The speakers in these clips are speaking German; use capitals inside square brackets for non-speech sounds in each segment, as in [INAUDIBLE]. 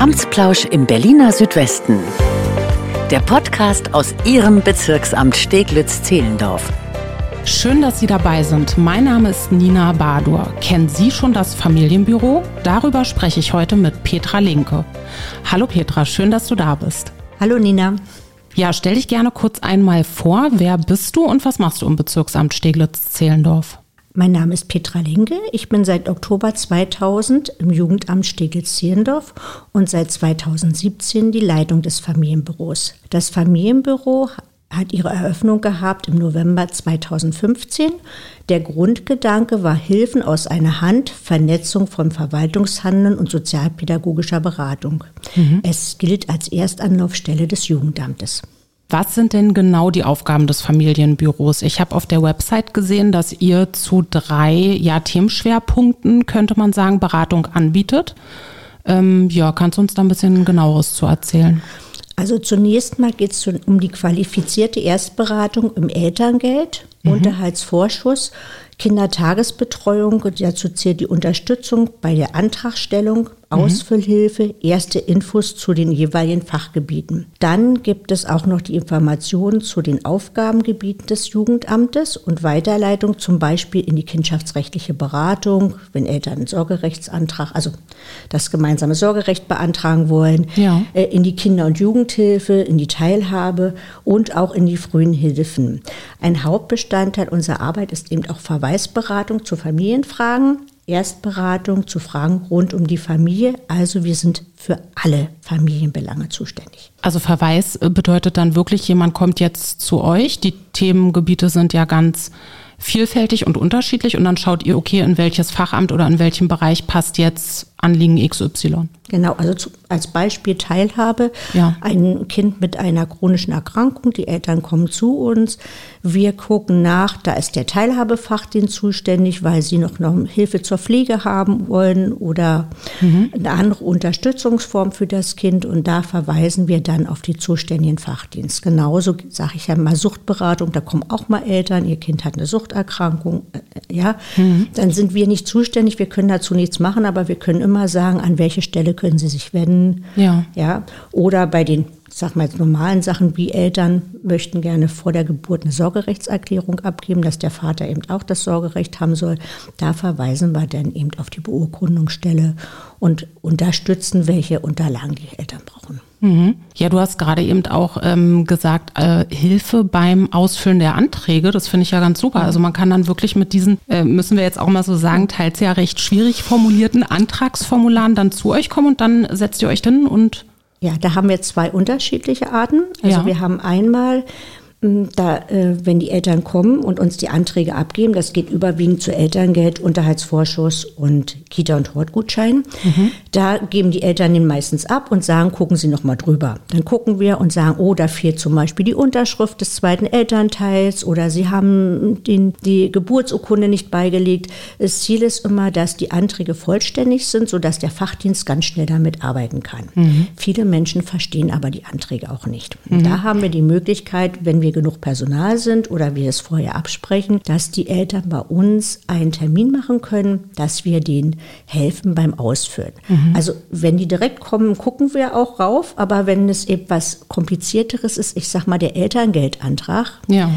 Amtsplausch im Berliner Südwesten. Der Podcast aus Ihrem Bezirksamt Steglitz-Zehlendorf. Schön, dass Sie dabei sind. Mein Name ist Nina Badur. Kennen Sie schon das Familienbüro? Darüber spreche ich heute mit Petra Linke. Hallo Petra, schön, dass du da bist. Hallo Nina. Ja, stell dich gerne kurz einmal vor. Wer bist du und was machst du im Bezirksamt Steglitz-Zehlendorf? Mein Name ist Petra Linke. Ich bin seit Oktober 2000 im Jugendamt Steglitz-Zierendorf und seit 2017 die Leitung des Familienbüros. Das Familienbüro hat ihre Eröffnung gehabt im November 2015. Der Grundgedanke war Hilfen aus einer Hand, Vernetzung von Verwaltungshandeln und sozialpädagogischer Beratung. Mhm. Es gilt als Erstanlaufstelle des Jugendamtes. Was sind denn genau die Aufgaben des Familienbüros? Ich habe auf der Website gesehen, dass ihr zu drei ja, Themenschwerpunkten, könnte man sagen, Beratung anbietet. Ähm, ja, kannst du uns da ein bisschen genaueres zu erzählen? Also zunächst mal geht es um die qualifizierte Erstberatung im Elterngeld, mhm. Unterhaltsvorschuss, Kindertagesbetreuung und dazu zählt die Unterstützung bei der Antragstellung. Ausfüllhilfe, erste Infos zu den jeweiligen Fachgebieten. Dann gibt es auch noch die Informationen zu den Aufgabengebieten des Jugendamtes und Weiterleitung zum Beispiel in die kindschaftsrechtliche Beratung, wenn Eltern einen Sorgerechtsantrag, also das gemeinsame Sorgerecht beantragen wollen, ja. Äh, in die Kinder- und Jugendhilfe, in die Teilhabe und auch in die frühen Hilfen. Ein Hauptbestandteil unserer Arbeit ist eben auch Verweisberatung zu Familienfragen, Erstberatung zu Fragen rund um die Familie. Also wir sind für alle Familienbelange zuständig. Also Verweis bedeutet dann wirklich, jemand kommt jetzt zu euch. Die Themengebiete sind ja ganz vielfältig und unterschiedlich und dann schaut ihr, okay, in welches Fachamt oder in welchem Bereich passt jetzt Anliegen XY. Genau, also zu, als Beispiel Teilhabe. Ja. Ein Kind mit einer chronischen Erkrankung, die Eltern kommen zu uns. Wir gucken nach, da ist der Teilhabefachdienst zuständig, weil sie noch, noch Hilfe zur Pflege haben wollen oder mhm. eine andere Unterstützungsform für das Kind. Und da verweisen wir dann auf die zuständigen Fachdienst. Genauso sage ich ja mal Suchtberatung, da kommen auch mal Eltern, ihr Kind hat eine Suchterkrankung, äh, ja. Mhm. Dann sind wir nicht zuständig, wir können dazu nichts machen, aber wir können immer sagen, an welche Stelle können sie sich wenden. Ja. ja. Oder bei den, sag mal jetzt normalen Sachen wie Eltern möchten gerne vor der Geburt eine Sorgerechtserklärung abgeben, dass der Vater eben auch das Sorgerecht haben soll. Da verweisen wir dann eben auf die Beurkundungsstelle und unterstützen, welche Unterlagen die Eltern brauchen. Mhm. Ja, du hast gerade eben auch ähm, gesagt, äh, Hilfe beim Ausfüllen der Anträge. Das finde ich ja ganz super. Also man kann dann wirklich mit diesen, äh, müssen wir jetzt auch mal so sagen, teils ja recht schwierig formulierten Antragsformularen dann zu euch kommen und dann setzt ihr euch hin und ja, da haben wir zwei unterschiedliche Arten. Also ja. wir haben einmal da, äh, wenn die Eltern kommen und uns die Anträge abgeben, das geht überwiegend zu Elterngeld, Unterhaltsvorschuss und Kita- und Hortgutschein. Mhm. Da geben die Eltern den meistens ab und sagen, gucken Sie noch mal drüber. Dann gucken wir und sagen, oh, da fehlt zum Beispiel die Unterschrift des zweiten Elternteils oder Sie haben den, die Geburtsurkunde nicht beigelegt. Das Ziel ist immer, dass die Anträge vollständig sind, sodass der Fachdienst ganz schnell damit arbeiten kann. Mhm. Viele Menschen verstehen aber die Anträge auch nicht. Mhm. Da haben wir die Möglichkeit, wenn wir wir genug Personal sind oder wir es vorher absprechen, dass die Eltern bei uns einen Termin machen können, dass wir denen helfen beim Ausfüllen. Mhm. Also wenn die direkt kommen, gucken wir auch rauf, aber wenn es etwas komplizierteres ist, ich sag mal der Elterngeldantrag, ja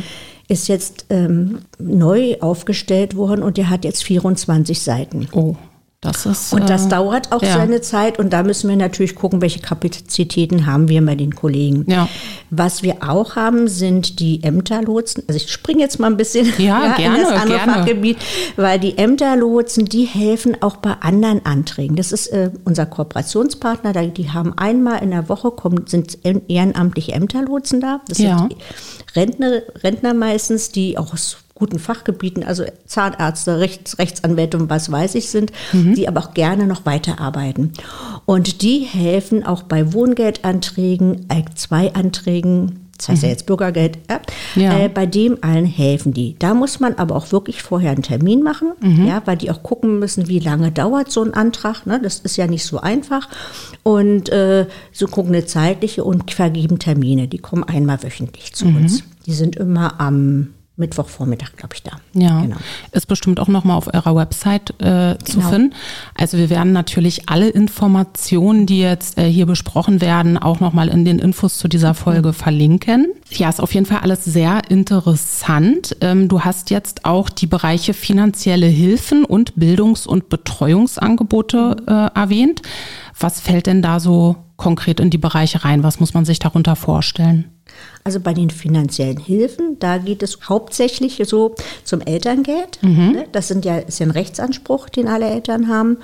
ist jetzt ähm, neu aufgestellt worden und der hat jetzt 24 Seiten. Oh. Das ist, und das äh, dauert auch ja. seine Zeit und da müssen wir natürlich gucken, welche Kapazitäten haben wir bei den Kollegen. Ja. Was wir auch haben, sind die Ämterlotsen. Also ich springe jetzt mal ein bisschen ja, [LAUGHS] ja, gerne, in das andere gerne. Fachgebiet, weil die Ämterlotsen, die helfen auch bei anderen Anträgen. Das ist äh, unser Kooperationspartner, die haben einmal in der Woche, kommen, sind ehrenamtliche Ämterlotsen da. Das sind Rentner, Rentner meistens, die auch guten Fachgebieten, also Zahnärzte, Rechts, Rechtsanwälte und was weiß ich sind, mhm. die aber auch gerne noch weiterarbeiten. Und die helfen auch bei Wohngeldanträgen, ALK-2-Anträgen, das heißt ja mhm. jetzt Bürgergeld, äh, ja. äh, bei dem allen helfen die. Da muss man aber auch wirklich vorher einen Termin machen, mhm. ja, weil die auch gucken müssen, wie lange dauert so ein Antrag. Ne? Das ist ja nicht so einfach. Und äh, so gucken eine zeitliche und vergeben Termine. Die kommen einmal wöchentlich zu mhm. uns. Die sind immer am Mittwochvormittag, glaube ich, da. Ja, genau. ist bestimmt auch nochmal auf eurer Website äh, zu genau. finden. Also wir werden natürlich alle Informationen, die jetzt äh, hier besprochen werden, auch nochmal in den Infos zu dieser Folge mhm. verlinken. Ja, ist auf jeden Fall alles sehr interessant. Ähm, du hast jetzt auch die Bereiche finanzielle Hilfen und Bildungs- und Betreuungsangebote äh, erwähnt. Was fällt denn da so konkret in die Bereiche rein? Was muss man sich darunter vorstellen? Also bei den finanziellen Hilfen, da geht es hauptsächlich so zum Elterngeld. Mhm. Ne? Das sind ja, ist ja ein Rechtsanspruch, den alle Eltern haben.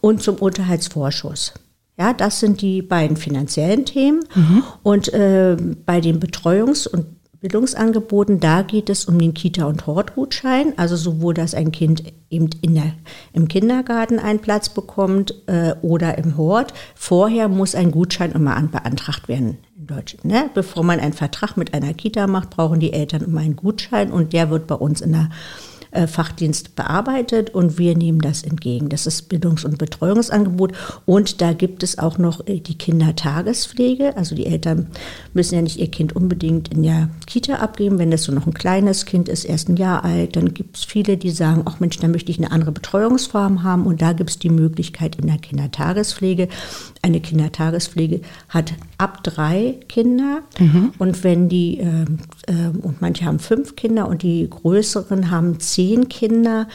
Und zum Unterhaltsvorschuss. Ja, das sind die beiden finanziellen Themen. Mhm. Und äh, bei den Betreuungs- und Bildungsangeboten, da geht es um den Kita- und Hortgutschein, also sowohl, dass ein Kind eben in der, im Kindergarten einen Platz bekommt äh, oder im Hort. Vorher muss ein Gutschein immer an, beantragt werden in Deutschland. Ne? Bevor man einen Vertrag mit einer Kita macht, brauchen die Eltern immer einen Gutschein und der wird bei uns in der Fachdienst bearbeitet und wir nehmen das entgegen. Das ist Bildungs- und Betreuungsangebot und da gibt es auch noch äh, die Kindertagespflege. Also die Eltern müssen ja nicht ihr Kind unbedingt in der Kita abgeben. Wenn das so noch ein kleines Kind ist, erst ein Jahr alt, dann gibt es viele, die sagen, ach Mensch, da möchte ich eine andere Betreuungsform haben und da gibt es die Möglichkeit in der Kindertagespflege. Eine Kindertagespflege hat ab drei Kinder mhm. und wenn die, äh, äh, und manche haben fünf Kinder und die größeren haben zehn zehn Kinder.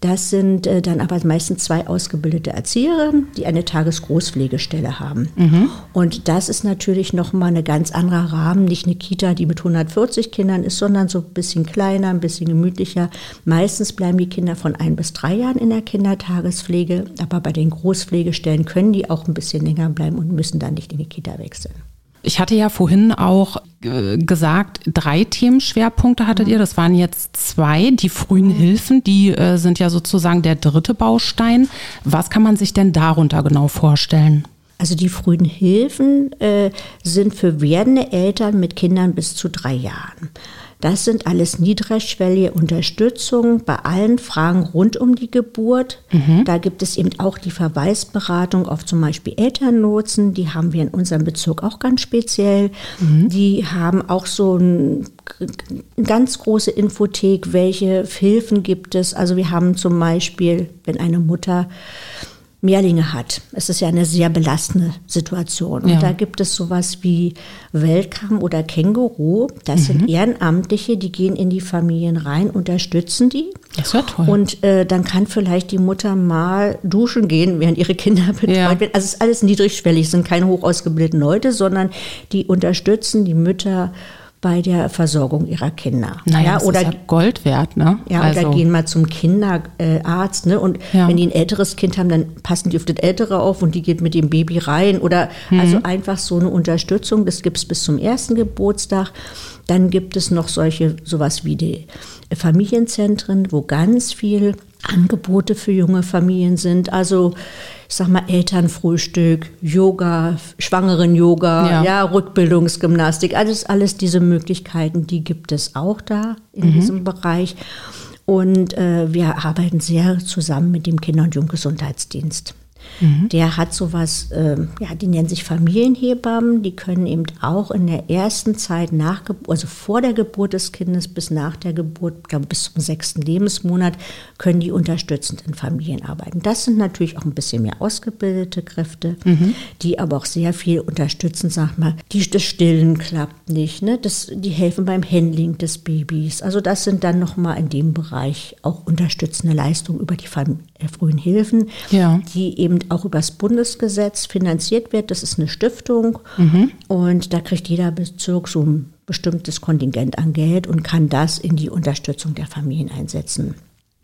Das sind äh, dann aber meistens zwei ausgebildete Erzieherinnen, die eine Tagesgroßpflegestelle haben. Mhm. Und das ist natürlich nochmal ein ganz anderer Rahmen. Nicht eine Kita, die mit 140 Kindern ist, sondern so ein bisschen kleiner, ein bisschen gemütlicher. Meistens bleiben die Kinder von ein bis drei Jahren in der Kindertagespflege. Aber bei den Großpflegestellen können die auch ein bisschen länger bleiben und müssen dann nicht in die Kita wechseln. Ich hatte ja vorhin auch äh, gesagt, drei Themenschwerpunkte hattet ihr. Das waren jetzt zwei. Die frühen Hilfen, die äh, sind ja sozusagen der dritte Baustein. Was kann man sich denn darunter genau vorstellen? Also die frühen Hilfen äh, sind für werdende Eltern mit Kindern bis zu drei Jahren. Das sind alles niedrigschwellige Unterstützung bei allen Fragen rund um die Geburt. Mhm. Da gibt es eben auch die Verweisberatung auf zum Beispiel Elternnotsen. Die haben wir in unserem Bezirk auch ganz speziell. Mhm. Die haben auch so ein, eine ganz große Infothek, welche Hilfen gibt es. Also wir haben zum Beispiel, wenn eine Mutter Mehrlinge hat. Es ist ja eine sehr belastende Situation. Und ja. da gibt es sowas wie Welcome oder Känguru. Das mhm. sind Ehrenamtliche, die gehen in die Familien rein, unterstützen die. Das wäre toll. Und äh, dann kann vielleicht die Mutter mal duschen gehen, während ihre Kinder [LAUGHS] betreut ja. werden. Also es ist alles niedrigschwellig, es sind keine hoch ausgebildeten Leute, sondern die unterstützen die Mütter bei der Versorgung ihrer Kinder. Naja, ja, oder ist ja Gold wert, ne? Ja, also. oder gehen mal zum Kinderarzt, ne? Und ja. wenn die ein älteres Kind haben, dann passen die auf das Ältere auf und die geht mit dem Baby rein. Oder mhm. also einfach so eine Unterstützung. Das gibt es bis zum ersten Geburtstag. Dann gibt es noch solche, sowas wie die Familienzentren, wo ganz viel Angebote für junge Familien sind. Also ich sag mal Elternfrühstück, Yoga, Schwangeren-Yoga, ja. ja. Rückbildungsgymnastik, alles, alles diese Möglichkeiten, die gibt es auch da in mhm. diesem Bereich. Und äh, wir arbeiten sehr zusammen mit dem Kinder- und Jugendgesundheitsdienst. Mhm. Der hat sowas, äh, ja, die nennen sich Familienhebammen, die können eben auch in der ersten Zeit nach, also vor der Geburt des Kindes bis nach der Geburt, glaube bis zum sechsten Lebensmonat, können die unterstützend in Familien arbeiten. Das sind natürlich auch ein bisschen mehr ausgebildete Kräfte, mhm. die aber auch sehr viel unterstützen, sag mal, die, das Stillen klappt nicht, ne? das, die helfen beim Handling des Babys. Also das sind dann nochmal in dem Bereich auch unterstützende Leistungen über die äh, frühen Hilfen, ja. die eben auch über das Bundesgesetz finanziert wird. Das ist eine Stiftung mhm. und da kriegt jeder Bezirk so ein bestimmtes Kontingent an Geld und kann das in die Unterstützung der Familien einsetzen.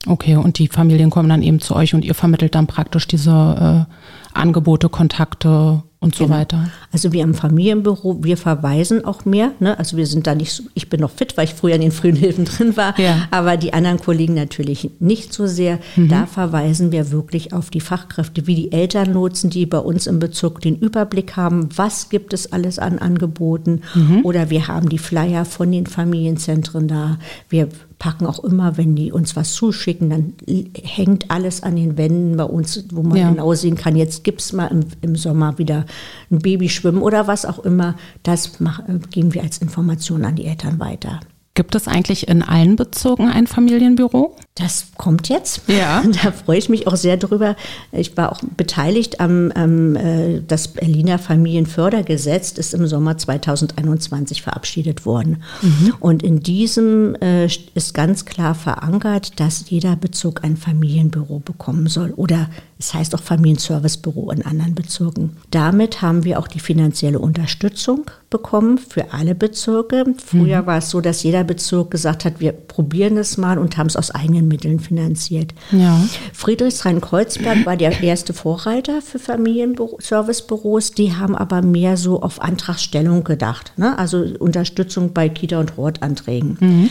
Okay, und die Familien kommen dann eben zu euch und ihr vermittelt dann praktisch diese äh, Angebote, Kontakte und so genau. weiter. Also wir im Familienbüro, wir verweisen auch mehr. Ne? Also wir sind da nicht so, ich bin noch fit, weil ich früher in den frühen Hilfen drin war, ja. aber die anderen Kollegen natürlich nicht so sehr. Mhm. Da verweisen wir wirklich auf die Fachkräfte, wie die Elternlotsen, die bei uns im Bezirk den Überblick haben, was gibt es alles an Angeboten. Mhm. Oder wir haben die Flyer von den Familienzentren da. Wir packen auch immer, wenn die uns was zuschicken, dann hängt alles an den Wänden bei uns, wo man ja. genau sehen kann, jetzt gibt es mal im, im Sommer wieder ein Babyschwimmen oder was auch immer, das mach, geben wir als Information an die Eltern weiter. Gibt es eigentlich in allen Bezirken ein Familienbüro? Das kommt jetzt. Ja. [LAUGHS] Da freue ich mich auch sehr drüber. Ich war auch beteiligt am, am äh, das Berliner Familienfördergesetz ist im Sommer 2021 verabschiedet worden. Mhm. Und in diesem äh, ist ganz klar verankert, dass jeder Bezirk ein Familienbüro bekommen soll oder es heißt auch Familienservicebüro in anderen Bezirken. Damit haben wir auch die finanzielle Unterstützung bekommen für alle Bezirke. Früher mhm. war es so, dass jeder Bezirk gesagt hat, wir probieren es mal und haben es aus eigenen Mitteln finanziert. Ja. Friedrichshain-Kreuzberg war der erste Vorreiter für Familienservicebüros. Die haben aber mehr so auf Antragsstellung gedacht, ne? also Unterstützung bei Kita- und Hortanträgen. Mhm.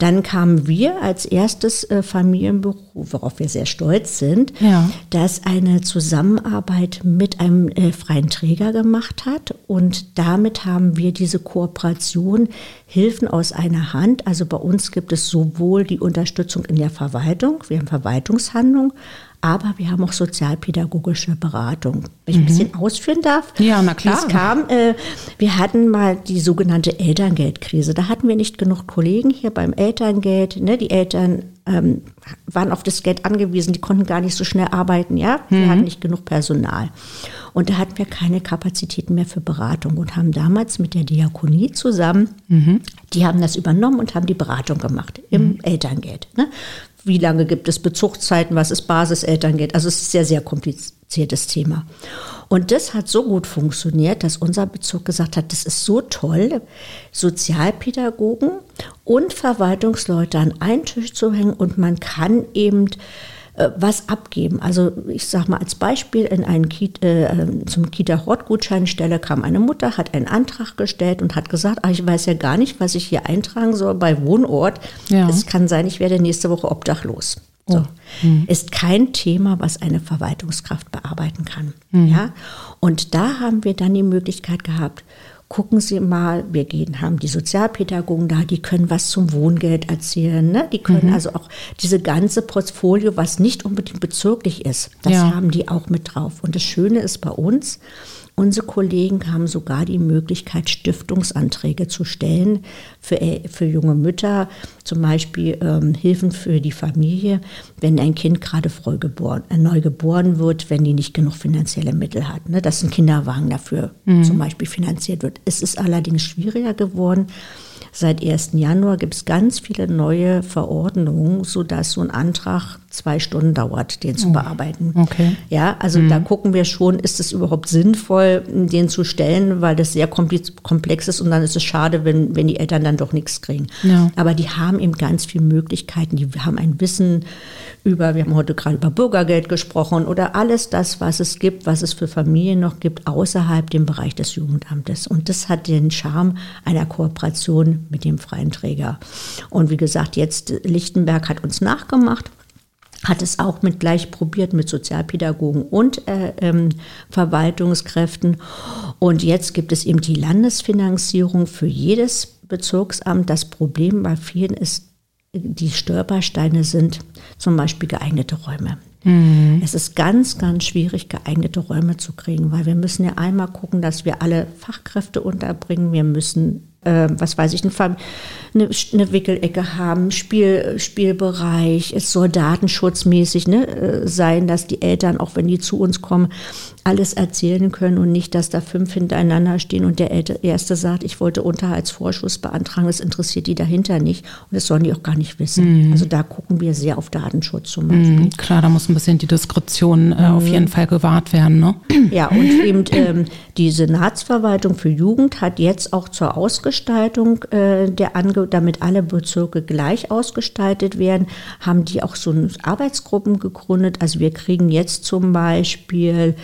Dann kamen wir als erstes äh, Familienbüro, worauf wir sehr stolz sind, ja. das eine Zusammenarbeit mit einem äh, freien Träger gemacht hat. Und damit haben wir diese Kooperation Hilfen aus einer Hand. Also bei uns gibt es sowohl die Unterstützung in der Verwaltung, wir haben Verwaltungshandlung, aber wir haben auch sozialpädagogische Beratung. Wenn ich mhm. ein bisschen ausführen darf. Ja, na klar. Es kam, äh, wir hatten mal die sogenannte Elterngeldkrise. Da hatten wir nicht genug Kollegen hier beim Elterngeld. Ne? Die Eltern ähm, waren auf das Geld angewiesen, die konnten gar nicht so schnell arbeiten. Ja, wir mhm. hatten nicht genug Personal. Und da hatten wir keine Kapazitäten mehr für Beratung und haben damals mit der Diakonie zusammen, mhm. die haben das übernommen und haben die Beratung gemacht im mhm. Elterngeld. Ne? Wie lange gibt es Bezugszeiten, was ist Basiselterngeld. Also es ist ein sehr, sehr kompliziertes Thema. Und das hat so gut funktioniert, dass unser Bezug gesagt hat, das ist so toll, Sozialpädagogen und Verwaltungsleute an einen Tisch zu hängen und man kann eben was abgeben. Also ich sage mal als Beispiel, in einen Kita, äh, zum Kita-Hort-Gutscheinstelle kam eine Mutter, hat einen Antrag gestellt und hat gesagt, ah, ich weiß ja gar nicht, was ich hier eintragen soll bei Wohnort. Ja. Es kann sein, ich werde nächste Woche obdachlos. So. Oh. Hm. Ist kein Thema, was eine Verwaltungskraft bearbeiten kann. Hm. Ja? Und da haben wir dann die Möglichkeit gehabt, gucken Sie mal, wir gehen, haben die Sozialpädagogen da, die können was zum Wohngeld erzählen, ne? die können mhm. also auch diese ganze Portfolio, was nicht unbedingt bezirklich ist, das ja. haben die auch mit drauf. Und das Schöne ist bei uns, Unsere Kollegen haben sogar die Möglichkeit, Stiftungsanträge zu stellen für, äh, für junge Mütter, zum Beispiel ähm, Hilfen für die Familie, wenn ein Kind gerade geboren, äh, neu geboren wird, wenn die nicht genug finanzielle Mittel hat. Ne? Dass ein Kinderwagen dafür mhm. zum Beispiel finanziert wird. Es ist allerdings schwieriger geworden. Seit 1. Januar gibt es ganz viele neue Verordnungen, sodass so ein Antrag zwei Stunden dauert, den zu oh. bearbeiten. Okay. Ja, also mhm. da gucken wir schon, ist es überhaupt sinnvoll, den zu stellen, weil das sehr komplex ist und dann ist es schade, wenn, wenn die Eltern dann doch nichts kriegen. Ja. Aber die haben eben ganz viele Möglichkeiten, die haben ein Wissen über, wir haben heute gerade über Bürgergeld gesprochen oder alles das, was es gibt, was es für Familien noch gibt, außerhalb dem Bereich des Jugendamtes. Und das hat den Charme einer Kooperation mit dem freien Träger. Und wie gesagt, jetzt Lichtenberg hat uns nachgemacht hat es auch mit gleich probiert mit Sozialpädagogen und äh, ähm, Verwaltungskräften. Und jetzt gibt es eben die Landesfinanzierung für jedes Bezirksamt. Das Problem bei vielen ist, die Stolpersteine sind zum Beispiel geeignete Räume. Mhm. Es ist ganz, ganz schwierig, geeignete Räume zu kriegen, weil wir müssen ja einmal gucken, dass wir alle Fachkräfte unterbringen. Wir müssen äh, was weiß ich, eine, eine, Wickelecke haben, Spiel, Spielbereich. Es soll datenschutzmäßig ne, äh, sein, dass die Eltern, auch wenn die zu uns kommen, alles erzählen können und nicht, dass da fünf hintereinander stehen und der Erste sagt, ich wollte Unterhaltsvorschuss beantragen, das interessiert die dahinter nicht und das sollen die auch gar nicht wissen. Mhm. Also da gucken wir sehr auf Datenschutz zum Beispiel. Mhm, klar, da muss ein bisschen die Diskretion äh, mhm. auf jeden Fall gewahrt werden. Ne? Ja, und eben ähm, die Senatsverwaltung für Jugend hat jetzt auch zur Ausgestaltung äh, der Ange damit alle Bezirke gleich ausgestaltet werden, haben die auch so Arbeitsgruppen gegründet. Also wir kriegen jetzt zum Beispiel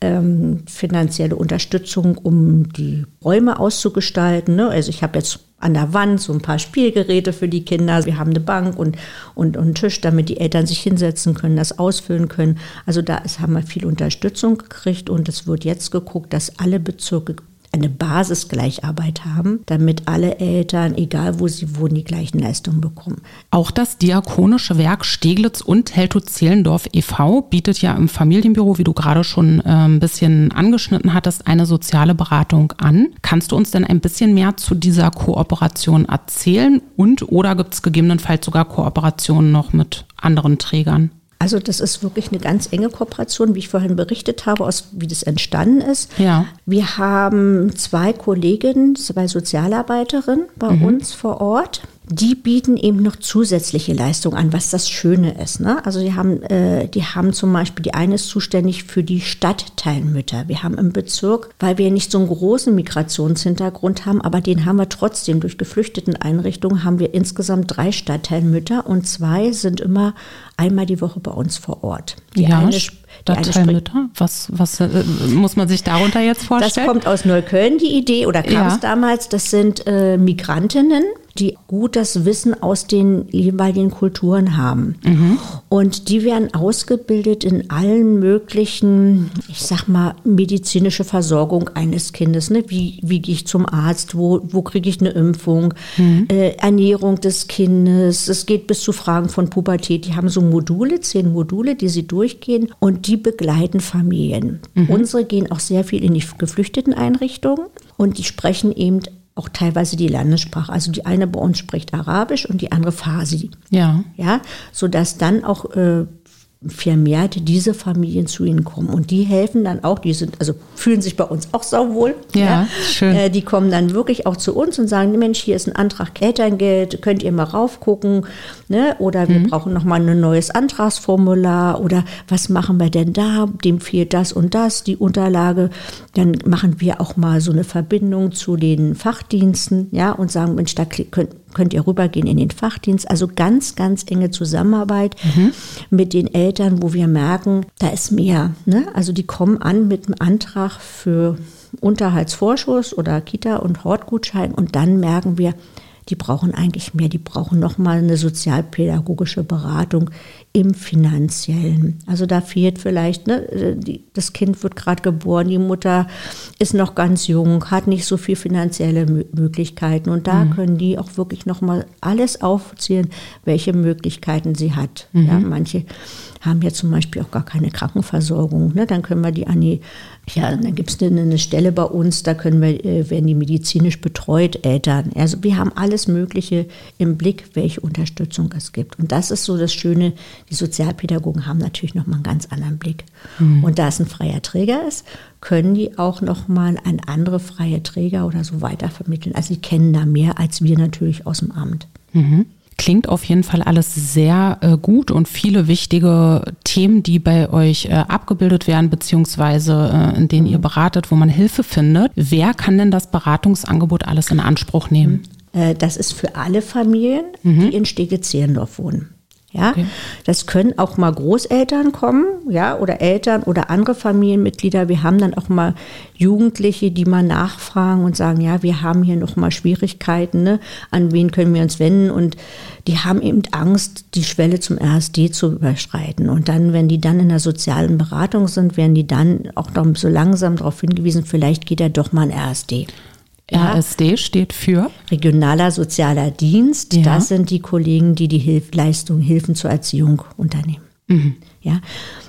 ähm, finanzielle Unterstützung, um die Räume auszugestalten. Ne? Also ich habe jetzt an der Wand so ein paar Spielgeräte für die Kinder. Wir haben eine Bank und, und, und einen Tisch, damit die Eltern sich hinsetzen können, das ausfüllen können. Also da ist, haben wir viel Unterstützung gekriegt und es wird jetzt geguckt, dass alle Bezirke eine Basisgleicharbeit haben, damit alle Eltern, egal wo sie wohnen, die gleichen Leistungen bekommen. Auch das Diakonische Werk Steglitz und Helto-Zehlendorf e.V. bietet ja im Familienbüro, wie du gerade schon äh, ein bisschen angeschnitten hattest, eine soziale Beratung an. Kannst du uns denn ein bisschen mehr zu dieser Kooperation erzählen und oder gibt es gegebenenfalls sogar Kooperationen noch mit anderen Trägern? Also das ist wirklich eine ganz enge Kooperation, wie ich vorhin berichtet habe, aus wie das entstanden ist. Ja. Wir haben zwei Kolleginnen, zwei Sozialarbeiterinnen bei mhm. uns vor Ort die bieten eben noch zusätzliche Leistungen an, was das Schöne ist. Ne? Also die haben, äh, die haben zum Beispiel, die eine ist zuständig für die Stadtteilmütter. Wir haben im Bezirk, weil wir nicht so einen großen Migrationshintergrund haben, aber den haben wir trotzdem durch geflüchteten Einrichtungen, haben wir insgesamt drei Stadtteilmütter und zwei sind immer einmal die Woche bei uns vor Ort. Die ja, eine, Stadtteilmütter? Was, was äh, muss man sich darunter jetzt vorstellen? Das kommt aus Neukölln, die Idee, oder kam es damals. Das sind äh, Migrantinnen, die gut das Wissen aus den jeweiligen Kulturen haben. Mhm. Und die werden ausgebildet in allen möglichen, ich sag mal, medizinische Versorgung eines Kindes. Ne? Wie, wie gehe ich zum Arzt? Wo, wo kriege ich eine Impfung? Mhm. Äh, Ernährung des Kindes. Es geht bis zu Fragen von Pubertät. Die haben so Module, zehn Module, die sie durchgehen und die begleiten Familien. Mhm. Unsere gehen auch sehr viel in die geflüchteten Einrichtungen und die sprechen eben auch teilweise die Landessprache. Also die eine bei uns spricht Arabisch und die andere Farsi. Ja. Ja, sodass dann auch äh, vermehrt diese Familien zu ihnen kommen. Und die helfen dann auch, die sind, also fühlen sich bei uns auch sauwohl. Ja, ja. schön. Äh, die kommen dann wirklich auch zu uns und sagen, Mensch, hier ist ein Antrag Elterngeld, könnt ihr mal raufgucken. Ne? Oder wir mhm. brauchen nochmal ein neues Antragsformular oder was machen wir denn da? Dem fehlt das und das, die Unterlage. Dann machen wir auch mal so eine Verbindung zu den Fachdiensten, ja, und sagen, Mensch, da könnt, könnt ihr rübergehen in den Fachdienst. Also ganz, ganz enge Zusammenarbeit mhm. mit den Eltern, wo wir merken, da ist mehr. Ne? Also die kommen an mit einem Antrag für Unterhaltsvorschuss oder Kita- und Hortgutschein und dann merken wir, die brauchen eigentlich mehr, die brauchen nochmal eine sozialpädagogische Beratung im finanziellen. Also da fehlt vielleicht, ne, das Kind wird gerade geboren, die Mutter ist noch ganz jung, hat nicht so viel finanzielle Möglichkeiten und da mhm. können die auch wirklich nochmal alles aufzählen, welche Möglichkeiten sie hat. Mhm. Ja, manche haben ja zum Beispiel auch gar keine Krankenversorgung. Ne? Dann können wir die an die, ja, dann gibt es eine, eine, Stelle bei uns, da können wir, äh, werden die medizinisch betreut, Eltern. Also wir haben alles Mögliche im Blick, welche Unterstützung es gibt. Und das ist so das Schöne, die Sozialpädagogen haben natürlich nochmal einen ganz anderen Blick. Mhm. Und da es ein freier Träger ist, können die auch nochmal an andere freie Träger oder so weitervermitteln. Also sie kennen da mehr als wir natürlich aus dem Amt. Mhm. Klingt auf jeden Fall alles sehr äh, gut und viele wichtige Themen, die bei euch äh, abgebildet werden, beziehungsweise äh, in denen ihr beratet, wo man Hilfe findet. Wer kann denn das Beratungsangebot alles in Anspruch nehmen? Äh, das ist für alle Familien, mhm. die in Stege-Zehlendorf wohnen. Ja, okay. das können auch mal Großeltern kommen, ja, oder Eltern oder andere Familienmitglieder. Wir haben dann auch mal Jugendliche, die mal nachfragen und sagen, ja, wir haben hier noch mal Schwierigkeiten, ne? An wen können wir uns wenden? Und die haben eben Angst, die Schwelle zum RSD zu überschreiten. Und dann, wenn die dann in der sozialen Beratung sind, werden die dann auch noch so langsam darauf hingewiesen, vielleicht geht er doch mal ein RSD. RSD steht für? Regionaler Sozialer Dienst. Ja. Das sind die Kollegen, die die Hilfleistung, Hilfen zur Erziehung unternehmen. Mhm. Ja,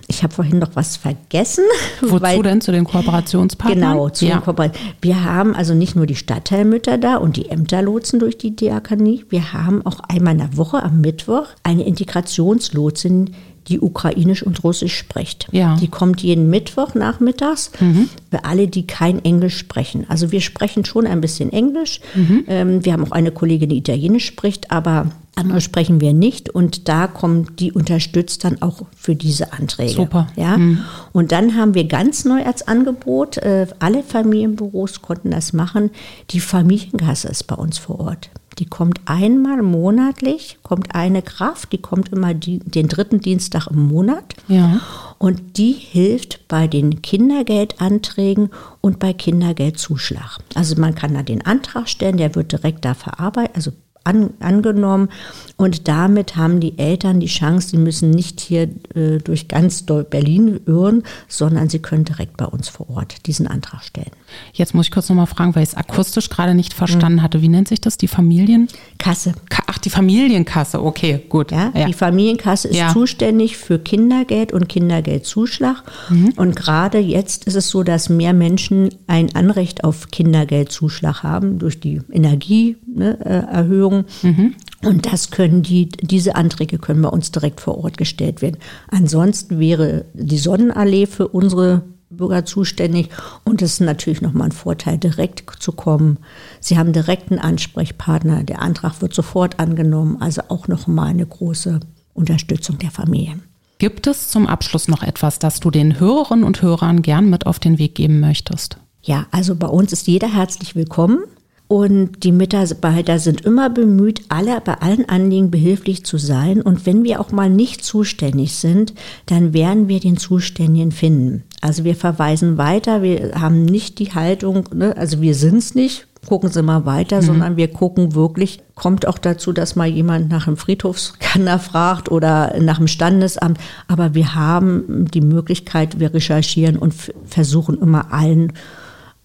ich habe vorhin noch was vergessen. Wozu [LAUGHS] weil, denn zu den Kooperationspartnern? Genau, zu ja. den Kooperationspartnern. Wir haben also nicht nur die Stadtteilmütter da und die Ämterlotsen durch die Diakonie. Wir haben auch einmal in der Woche am Mittwoch eine Integrationslotsin, die ukrainisch und russisch spricht. Ja. Die kommt jeden Mittwoch nachmittags mhm. für alle, die kein Englisch sprechen. Also wir sprechen schon ein bisschen Englisch. Mhm. Ähm, wir haben auch eine Kollegin, die Italienisch spricht, aber andere sprechen wir nicht und da kommt die unterstützt dann auch für diese Anträge. Super. Ja. Mhm. Und dann haben wir ganz neu als Angebot, äh, alle Familienbüros konnten das machen, die Familienkasse ist bei uns vor Ort. Die kommt einmal monatlich, kommt eine Kraft, die kommt immer die, den dritten Dienstag im Monat. Ja. Und die hilft bei den Kindergeldanträgen und bei Kindergeldzuschlag. Also man kann da den Antrag stellen, der wird direkt da verarbeitet, also an, angenommen. Und damit haben die Eltern die Chance, sie müssen nicht hier äh, durch ganz Berlin irren, sondern sie können direkt bei uns vor Ort diesen Antrag stellen. Jetzt muss ich kurz nochmal fragen, weil ich es akustisch gerade nicht verstanden mhm. hatte. Wie nennt sich das? Die Familienkasse? Ach, die Familienkasse. Okay, gut. Ja, ja. Die Familienkasse ist ja. zuständig für Kindergeld und Kindergeldzuschlag. Mhm. Und gerade jetzt ist es so, dass mehr Menschen ein Anrecht auf Kindergeldzuschlag haben durch die Energieerhöhung. Ne, mhm. Und das können die, diese Anträge können bei uns direkt vor Ort gestellt werden. Ansonsten wäre die Sonnenallee für unsere Bürger zuständig und es ist natürlich nochmal ein Vorteil, direkt zu kommen. Sie haben direkt einen Ansprechpartner, der Antrag wird sofort angenommen, also auch nochmal eine große Unterstützung der Familien. Gibt es zum Abschluss noch etwas, das du den Hörerinnen und Hörern gern mit auf den Weg geben möchtest? Ja, also bei uns ist jeder herzlich willkommen. Und die Mitarbeiter sind immer bemüht, alle bei allen Anliegen behilflich zu sein. Und wenn wir auch mal nicht zuständig sind, dann werden wir den Zuständigen finden. Also wir verweisen weiter, wir haben nicht die Haltung, ne, also wir sind es nicht, gucken Sie mal weiter, mhm. sondern wir gucken wirklich, kommt auch dazu, dass mal jemand nach einem Friedhofskanner fragt oder nach dem Standesamt. Aber wir haben die Möglichkeit, wir recherchieren und versuchen immer allen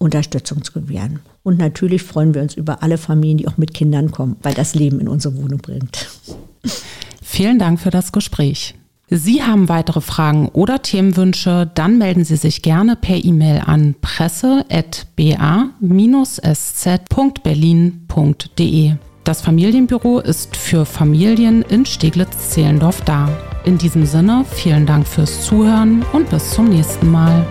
Unterstützung zu gewähren. Und natürlich freuen wir uns über alle Familien, die auch mit Kindern kommen, weil das Leben in unsere Wohnung bringt. Vielen Dank für das Gespräch. Sie haben weitere Fragen oder Themenwünsche, dann melden Sie sich gerne per E-Mail an presse.ba-sz.berlin.de. Das Familienbüro ist für Familien in Steglitz-Zehlendorf da. In diesem Sinne, vielen Dank fürs Zuhören und bis zum nächsten Mal.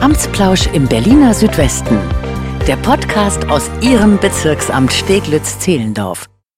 Amtsplausch im Berliner Südwesten. Der Podcast aus Ihrem Bezirksamt Steglitz-Zehlendorf.